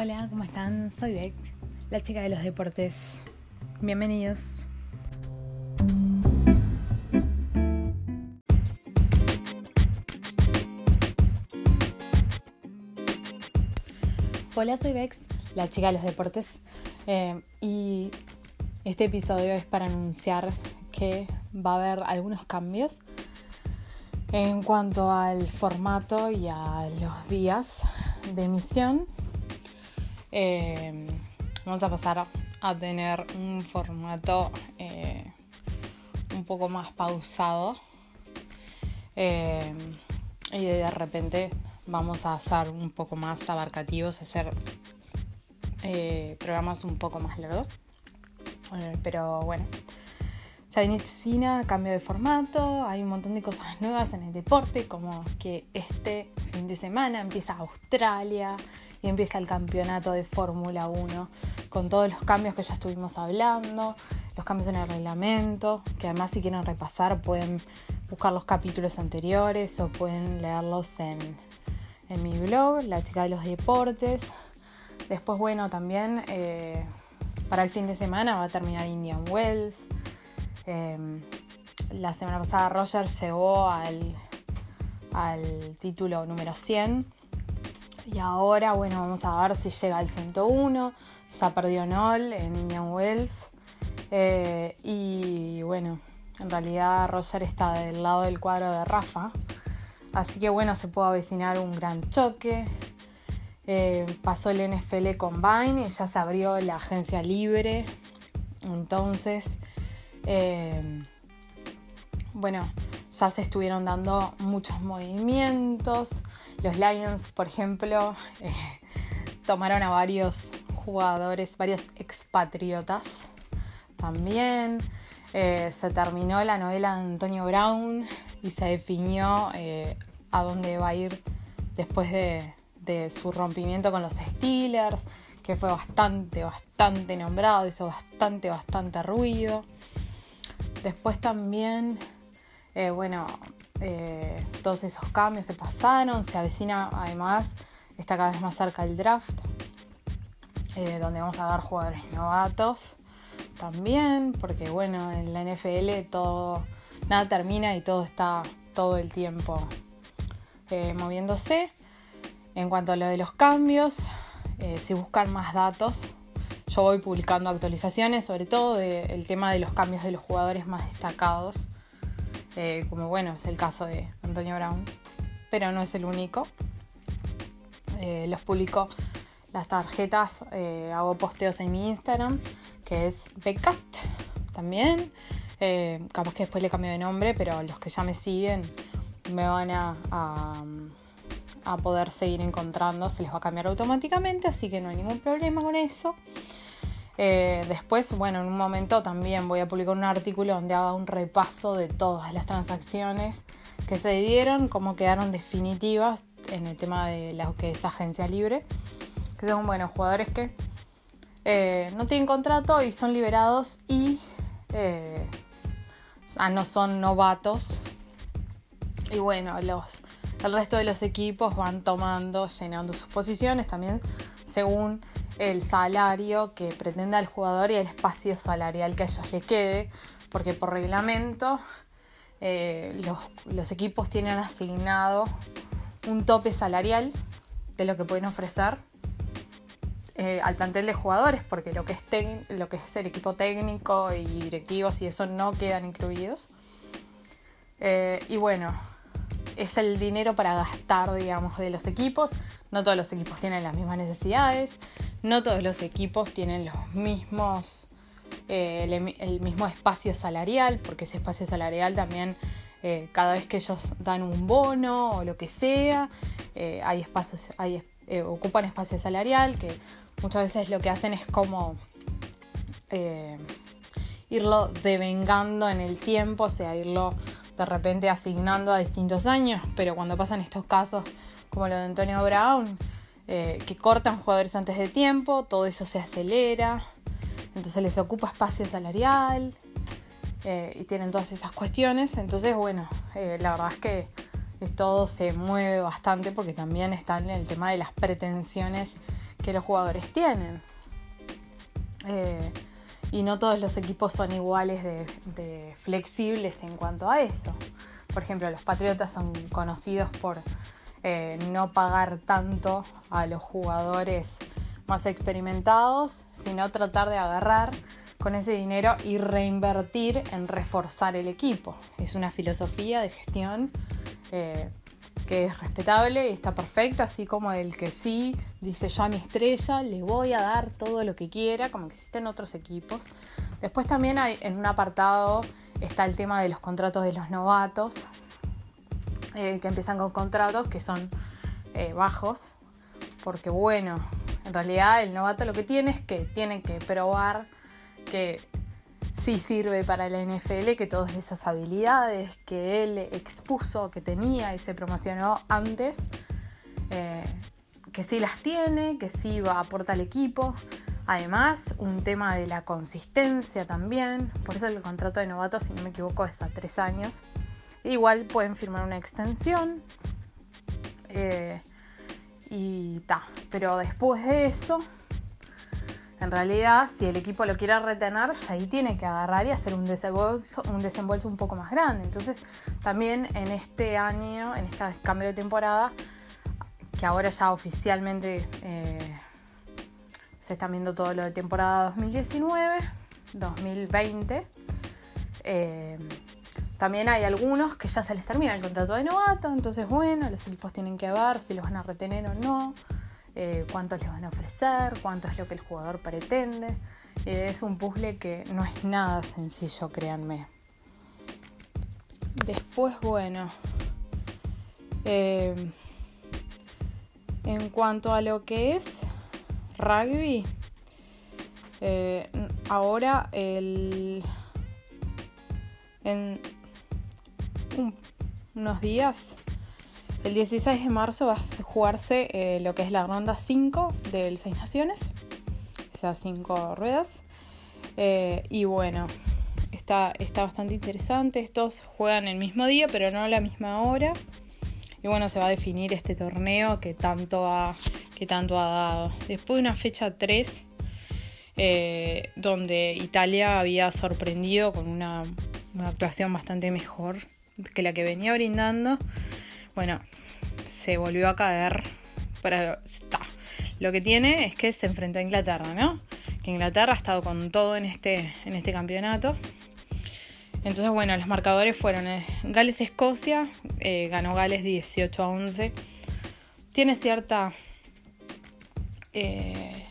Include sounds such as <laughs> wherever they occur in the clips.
Hola, ¿cómo están? Soy Beck, la chica de los deportes. Bienvenidos. Hola, soy Bex, la chica de los deportes. eh, y este episodio es para anunciar que va a haber algunos cambios en cuanto al formato y a los días de emisión. Eh, vamos a pasar a tener un formato eh, un poco más pausado. Eh, y de repente vamos a ser un poco más abarcativos, hacer eh, programas un poco más largos. Pero bueno, avecina cambio de formato, hay un montón de cosas nuevas en el deporte, como que este fin de semana empieza Australia y empieza el campeonato de Fórmula 1, con todos los cambios que ya estuvimos hablando, los cambios en el reglamento, que además si quieren repasar pueden buscar los capítulos anteriores o pueden leerlos en, en mi blog, La Chica de los Deportes. Después, bueno, también eh, para el fin de semana va a terminar Indian Wells. Eh, la semana pasada Roger llegó al, al título número 100. Y ahora, bueno, vamos a ver si llega al 101. Ya perdió Nol en Indian Wells. Eh, y bueno, en realidad Roger está del lado del cuadro de Rafa. Así que bueno, se puede avecinar un gran choque. Eh, pasó el NFL Combine y ya se abrió la agencia libre. Entonces, eh, bueno, ya se estuvieron dando muchos movimientos. Los Lions, por ejemplo, eh, tomaron a varios jugadores, varios expatriotas también. Eh, se terminó la novela de Antonio Brown y se definió eh, a dónde va a ir después de, su rompimiento con los Steelers, que fue bastante, bastante nombrado, hizo bastante, bastante ruido. Después también, bueno, eh, todos esos cambios que pasaron, se avecina además, está cada vez más cerca el draft, eh, donde vamos a dar jugadores novatos también, porque bueno, en la NFL todo, nada termina y todo está todo el tiempo eh, moviéndose. En cuanto a lo de los cambios, si buscan más datos, yo voy publicando actualizaciones, sobre todo del tema de los cambios de los jugadores más destacados, eh, como bueno, es el caso de Antonio Brown, pero no es el único. Eh, los publico las tarjetas, hago posteos en mi Instagram que es Becast también. Eh, capaz que después le cambio de nombre, pero los que ya me siguen me van a, a, a, poder seguir encontrando, se les va a cambiar automáticamente, así que no hay ningún problema con eso. Eh, después, bueno, en un momento también voy a publicar un artículo donde haga un repaso de todas las transacciones que se dieron, cómo quedaron definitivas en el tema de lo que es agencia libre, que son, bueno, jugadores que eh, no tienen contrato y son liberados y eh, sea, no son novatos. Y bueno, los, el resto de los equipos van tomando, llenando sus posiciones también según el salario que pretenda el jugador y el espacio salarial que a ellos le quede, porque por reglamento eh, los, equipos tienen asignado un tope salarial de lo que pueden ofrecer eh, al plantel de jugadores, porque lo que, es lo que es el equipo técnico y directivos y eso no quedan incluidos. Eh, y bueno, es el dinero para gastar, digamos, de los equipos. No todos los equipos tienen las mismas necesidades, no todos los equipos tienen los mismos, eh, el, mismo espacio salarial, porque ese espacio salarial también, eh, cada vez que ellos dan un bono o lo que sea, eh, hay espacios, hay, ocupan espacio salarial que muchas veces lo que hacen es como irlo devengando en el tiempo, o sea, irlo de repente asignando a distintos años, pero cuando pasan estos casos como lo de Antonio Brown, eh, que cortan jugadores antes de tiempo, todo eso se acelera, entonces les ocupa espacio salarial eh, y tienen todas esas cuestiones, entonces bueno, eh, la verdad es que todo se mueve bastante porque también están en el tema de las pretensiones que los jugadores tienen. Y no todos los equipos son iguales de, flexibles en cuanto a eso. Por ejemplo, los Patriotas son conocidos por eh, no pagar tanto a los jugadores más experimentados, sino tratar de agarrar con ese dinero y reinvertir en reforzar el equipo. Es una filosofía de gestión eh, que es respetable y está perfecta, así como el que sí dice yo a mi estrella le voy a dar todo lo que quiera, como existen otros equipos. Después también en un apartado está el tema de los contratos de los novatos, eh, que empiezan con contratos que son eh, bajos, porque bueno, en realidad el novato lo que tiene es que tiene que probar que sí sirve para la NFL, que todas esas habilidades que él expuso, que tenía y se promocionó antes, eh, que sí las tiene, que sí va a aportar al equipo. Además, un tema de la consistencia también, por eso el contrato de novato, si no me equivoco, es a tres años. Igual pueden firmar una extensión. Eh, y ta. Pero después de eso, en realidad, si el equipo lo quiere retener, ahí tiene que agarrar y hacer un desembolso, un desembolso un poco más grande. Entonces, también en este año, en este cambio de temporada, que ahora ya oficialmente eh, se está viendo todo lo de temporada 2019, 2020. Eh, también hay algunos que ya se les termina el contrato de novato, entonces bueno, los equipos tienen que ver si los van a retener o no. Eh, cuánto les van a ofrecer, cuánto es lo que el jugador pretende. Eh, es un puzzle que no es nada sencillo, créanme. Después, bueno, eh, en cuanto a lo que es rugby, ahora el, unos días el 16 de marzo va a jugarse eh, lo que es la ronda 5 del Seis Naciones, esas 5 ruedas. Eh, y bueno, está, está bastante interesante. Estos juegan el mismo día, pero no a la misma hora. Y bueno, se va a definir este torneo que tanto ha, que tanto ha dado. Después de una fecha 3, eh, donde Italia había sorprendido con una, una actuación bastante mejor que la que venía brindando bueno, se volvió a caer. Pero está. Lo que tiene es que se enfrentó a Inglaterra, ¿no? Que Inglaterra ha estado con todo en este, en este campeonato. Entonces, bueno, los marcadores fueron eh, Gales-Escocia, eh, ganó Gales 18 a 11. Tiene cierta. Eh,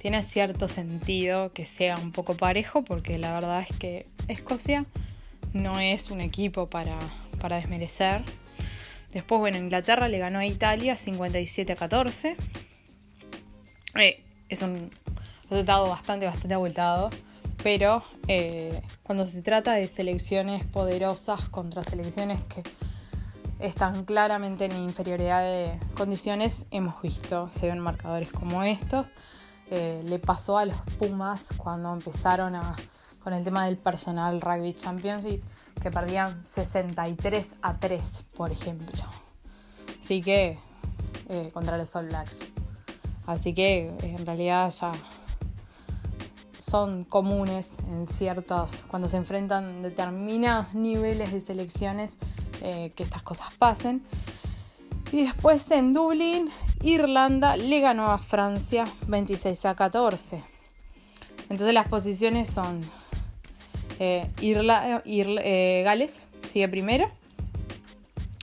tiene cierto sentido que sea un poco parejo, porque la verdad es que Escocia no es un equipo para, para desmerecer. Después, bueno, Inglaterra le ganó a Italia 57 a 14. Eh, es un resultado bastante, bastante abultado. Pero eh, cuando se trata de selecciones poderosas contra selecciones que están claramente en inferioridad de condiciones, hemos visto, se ven marcadores como estos. Eh, le pasó a los Pumas cuando empezaron a, con el tema del personal Rugby Championship que perdían 63 a 3, por ejemplo. Así que, eh, contra los All Blacks. Así que, eh, en realidad ya son comunes en ciertos, cuando se enfrentan determinados niveles de selecciones, eh, que estas cosas pasen. Y después en Dublín, Irlanda le ganó a Francia 26 a 14. Entonces las posiciones son eh, eh, Gales sigue primero,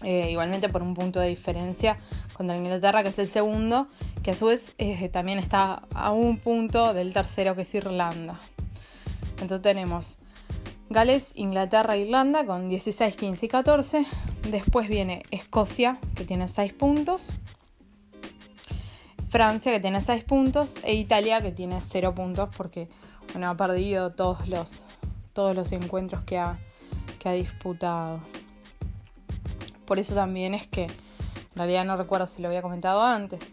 eh, igualmente por un punto de diferencia contra Inglaterra, que es el segundo, que a su vez también está a un punto del tercero, que es Irlanda. Entonces tenemos Gales, Inglaterra, Irlanda con 16, 15 y 14. Después viene Escocia, que tiene 6 puntos. Francia, que tiene 6 puntos. E Italia, que tiene 0 puntos porque bueno, ha perdido todos los todos los encuentros que ha, que ha disputado. Por eso también es que, en realidad no recuerdo si lo había comentado antes,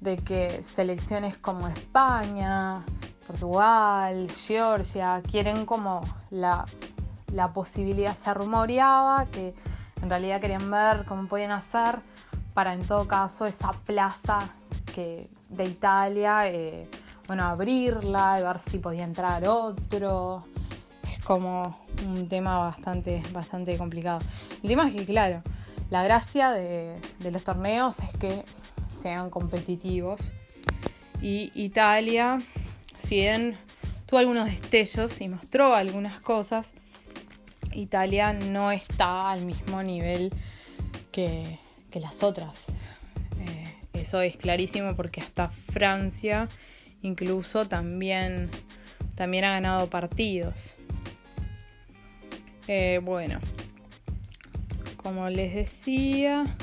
de que selecciones como España, Portugal, Georgia, quieren como la, la posibilidad, se rumoreaba que en realidad querían ver cómo podían hacer para en todo caso esa plaza que de Italia, eh, bueno, abrirla, ver si podía entrar otro. Como un tema bastante, bastante complicado. El tema es que, claro, la gracia de, de los torneos es que sean competitivos. Y Italia, si bien tuvo algunos destellos y mostró algunas cosas, Italia no está al mismo nivel que, las otras. Eh, eso es clarísimo porque hasta Francia incluso también, también ha ganado partidos. Eh, bueno, como les decía,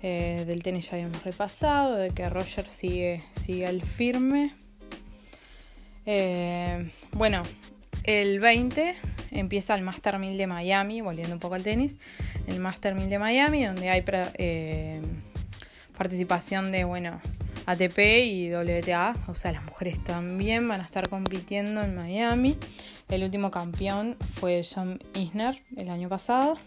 eh, del tenis ya habíamos repasado, de que Roger sigue, sigue firme. bueno, el 20 empieza el Master 1000 de Miami, volviendo un poco al tenis, el Master 1000 de Miami, donde hay eh, participación de, bueno, ATP y WTA, o sea, las mujeres también van a estar compitiendo en Miami. El último campeón fue John Isner el año pasado.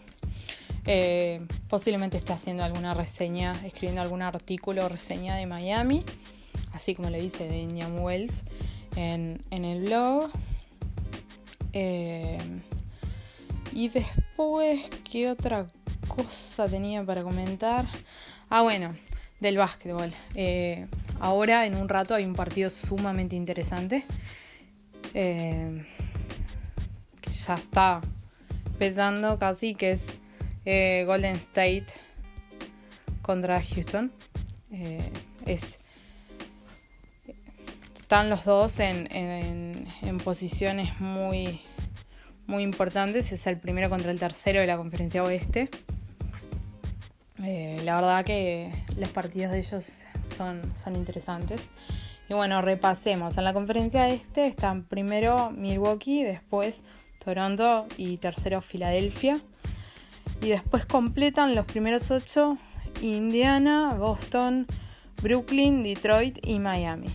Eh, posiblemente esté haciendo alguna reseña, escribiendo algún artículo o reseña de Miami, así como le dice de Indian Wells en, en el blog. Eh, y después, ¿qué otra cosa tenía para comentar? Ah, bueno, del básquetbol. Eh, ahora, en un rato, hay un partido sumamente interesante. Ya está pesando casi, que es Golden State contra Houston. es están los dos en, posiciones muy, muy importantes. Es el primero contra el tercero de la conferencia oeste. Eh, la verdad que los partidos de ellos son, son interesantes. Y bueno, repasemos. En la conferencia este están primero Milwaukee, después Toronto y tercero Filadelfia. Y después completan los primeros ocho Indiana, Boston, Brooklyn, Detroit y Miami.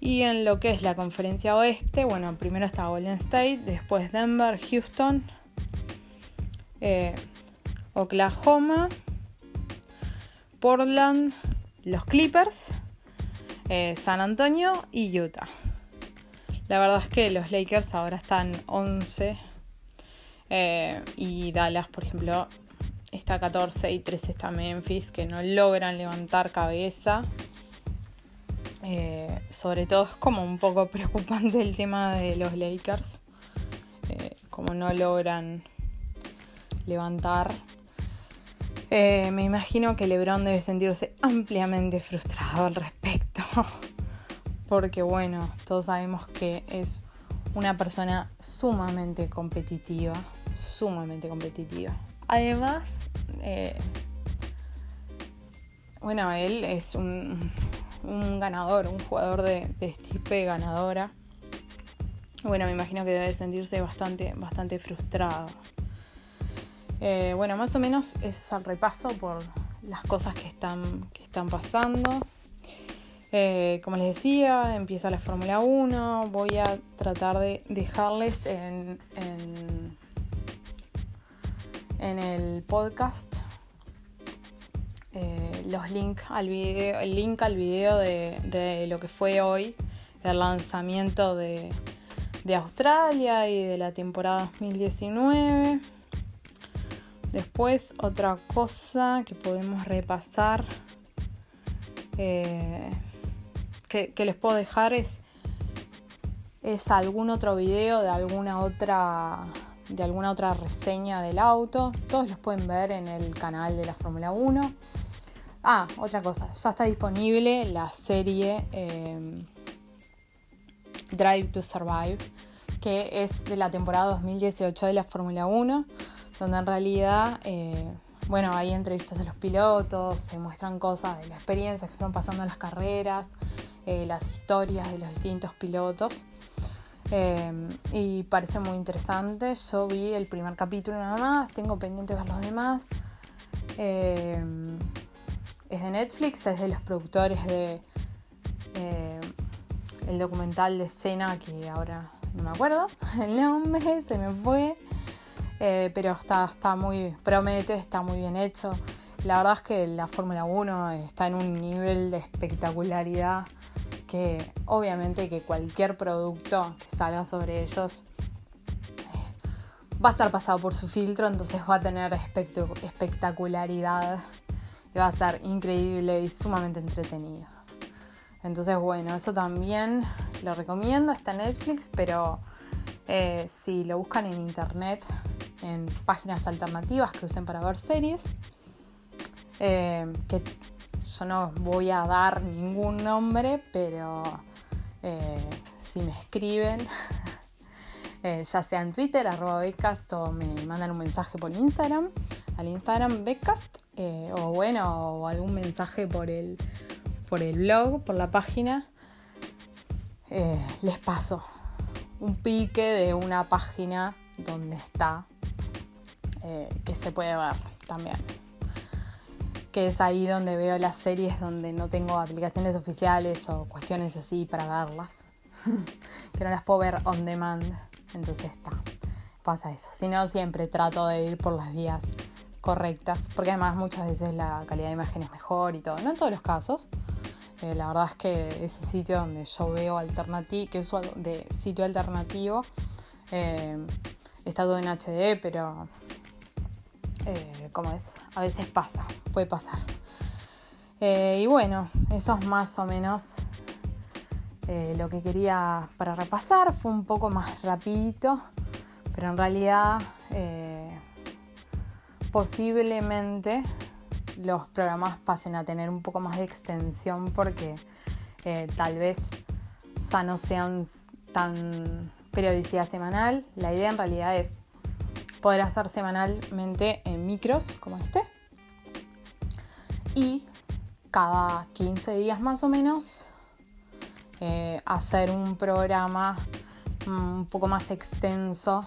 Y en lo que es la conferencia oeste, bueno, primero está Golden State, después Denver, Houston, eh, Oklahoma, Portland, los Clippers, eh, San Antonio y Utah. La verdad es que los Lakers ahora están 11 eh, y Dallas, por ejemplo, está 14 y 13 está Memphis, que no logran levantar cabeza. Eh, sobre todo es como un poco <laughs> preocupante el tema de los Lakers, eh, como no logran levantar. Me imagino que LeBron debe sentirse ampliamente frustrado al respecto, <laughs> porque bueno, todos sabemos que es una persona sumamente competitiva, sumamente competitiva. Además, bueno, él es un, un ganador, un jugador de, de ganadora. Bueno, me imagino que debe sentirse bastante, bastante frustrado. Eh, bueno, más o menos es el repaso por las cosas que están, que están pasando. Eh, como les decía, empieza la Fórmula 1. Voy a tratar de dejarles en, el podcast eh, los links al video, el link al video de, lo que fue hoy, el lanzamiento de, Australia y de la temporada 2019. Después otra cosa que podemos repasar eh, que, les puedo dejar es, es algún otro video de alguna otra de alguna otra reseña del auto. Todos los pueden ver en el canal de la Fórmula 1. Ah, otra cosa, ya está disponible la serie em, Drive to Survive, que es de la temporada 2018 de la Fórmula 1, donde en realidad, eh, bueno, hay entrevistas de los pilotos, se muestran cosas de las experiencias que fueron pasando en las carreras, eh, las historias de los distintos pilotos. Em, y parece muy interesante. Yo vi el primer capítulo nada más, tengo pendiente ver los demás. Em, es de Netflix, es de los productores de eh, el documental de escena que ahora no me acuerdo <laughs> el nombre, se me fue, eh, pero está, está muy, promete, está muy bien hecho. La verdad es que la Fórmula 1 está en un nivel de espectacularidad que obviamente que cualquier producto que salga sobre ellos eh, va a estar pasado por su filtro, entonces va a tener espectacularidad y va a ser increíble y sumamente entretenido. Entonces, bueno, eso también lo recomiendo, está en Netflix, pero eh, si lo buscan en internet, en páginas alternativas que usen para ver series, eh, que yo no voy a dar ningún nombre, pero eh, si me escriben, <laughs> ya sea en Twitter, arroba Becast, o me mandan un mensaje por Instagram, al Instagram Becast, o bueno, o algún mensaje por el por el blog, por la página, eh, les paso un pique de una página donde está, eh, que se puede ver también. Que es ahí donde veo las series donde no tengo aplicaciones oficiales o cuestiones así para verlas. <laughs> que no las puedo ver on demand. Entonces está. Pasa eso. Si no, siempre trato de ir por las vías correctas. Porque además muchas veces la calidad de imagen es mejor y todo. No en todos los casos. Eh, la verdad es que ese sitio donde yo veo alternativo, que es de sitio alternativo, eh, está todo en HD, pero eh, como es, a veces pasa, puede pasar. y bueno, eso es más o menos lo que quería para repasar. Fue un poco más rapidito, pero en realidad posiblemente los programas pasen a tener un poco más de extensión porque eh, tal vez ya no sean tan periodicidad semanal. La idea en realidad es poder hacer semanalmente en micros como este y cada 15 días más o menos eh, hacer un programa un poco más extenso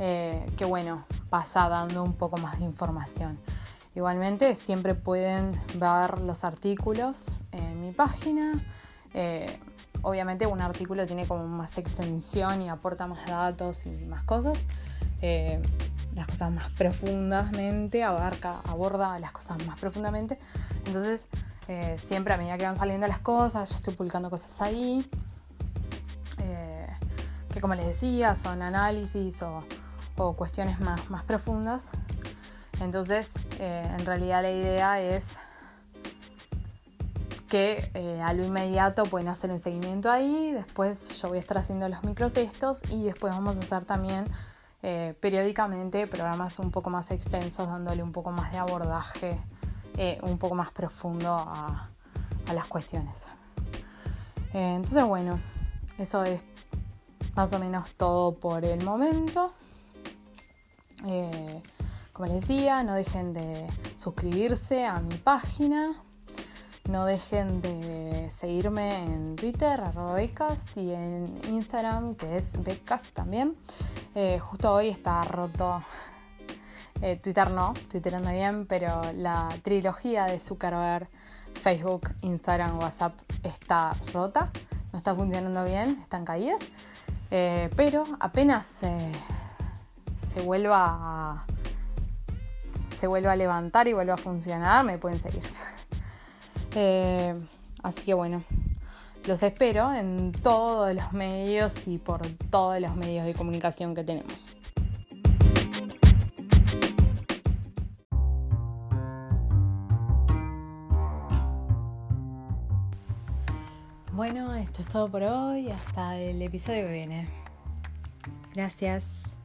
eh, que bueno vaya dando un poco más de información. Igualmente siempre pueden ver los artículos en mi página. Eh, obviamente un artículo tiene como más extensión y aporta más datos y más cosas. Eh, las cosas más profundamente, abarca, aborda las cosas más profundamente. Entonces, eh, siempre a medida que van saliendo las cosas, yo estoy publicando cosas ahí. que como les decía, son análisis o, cuestiones más, más profundas entonces, eh, en realidad la idea es que eh, a lo inmediato pueden hacer un seguimiento ahí, después yo voy a estar haciendo los microtextos y después vamos a hacer también eh, periódicamente programas un poco más extensos, dándole un poco más de abordaje, un poco más profundo a, a las cuestiones. entonces, bueno, eso es más o menos todo por el momento. Como les decía, no dejen de suscribirse a mi página. No dejen de seguirme en Twitter, arroba Becast, y en Instagram, que es Becast también. Eh, justo hoy está roto. Eh, Twitter no, Twitter anda bien, pero la trilogía de Zuckerberg, Facebook, Instagram, WhatsApp está rota. No está funcionando bien, están caídas. Eh, pero apenas se vuelva a se vuelva a levantar y vuelva a funcionar, me pueden seguir. <laughs> Eh, así que bueno, los espero en todos los medios y por todos los medios de comunicación que tenemos. Bueno, esto es todo por hoy. Hasta el episodio que viene. Gracias.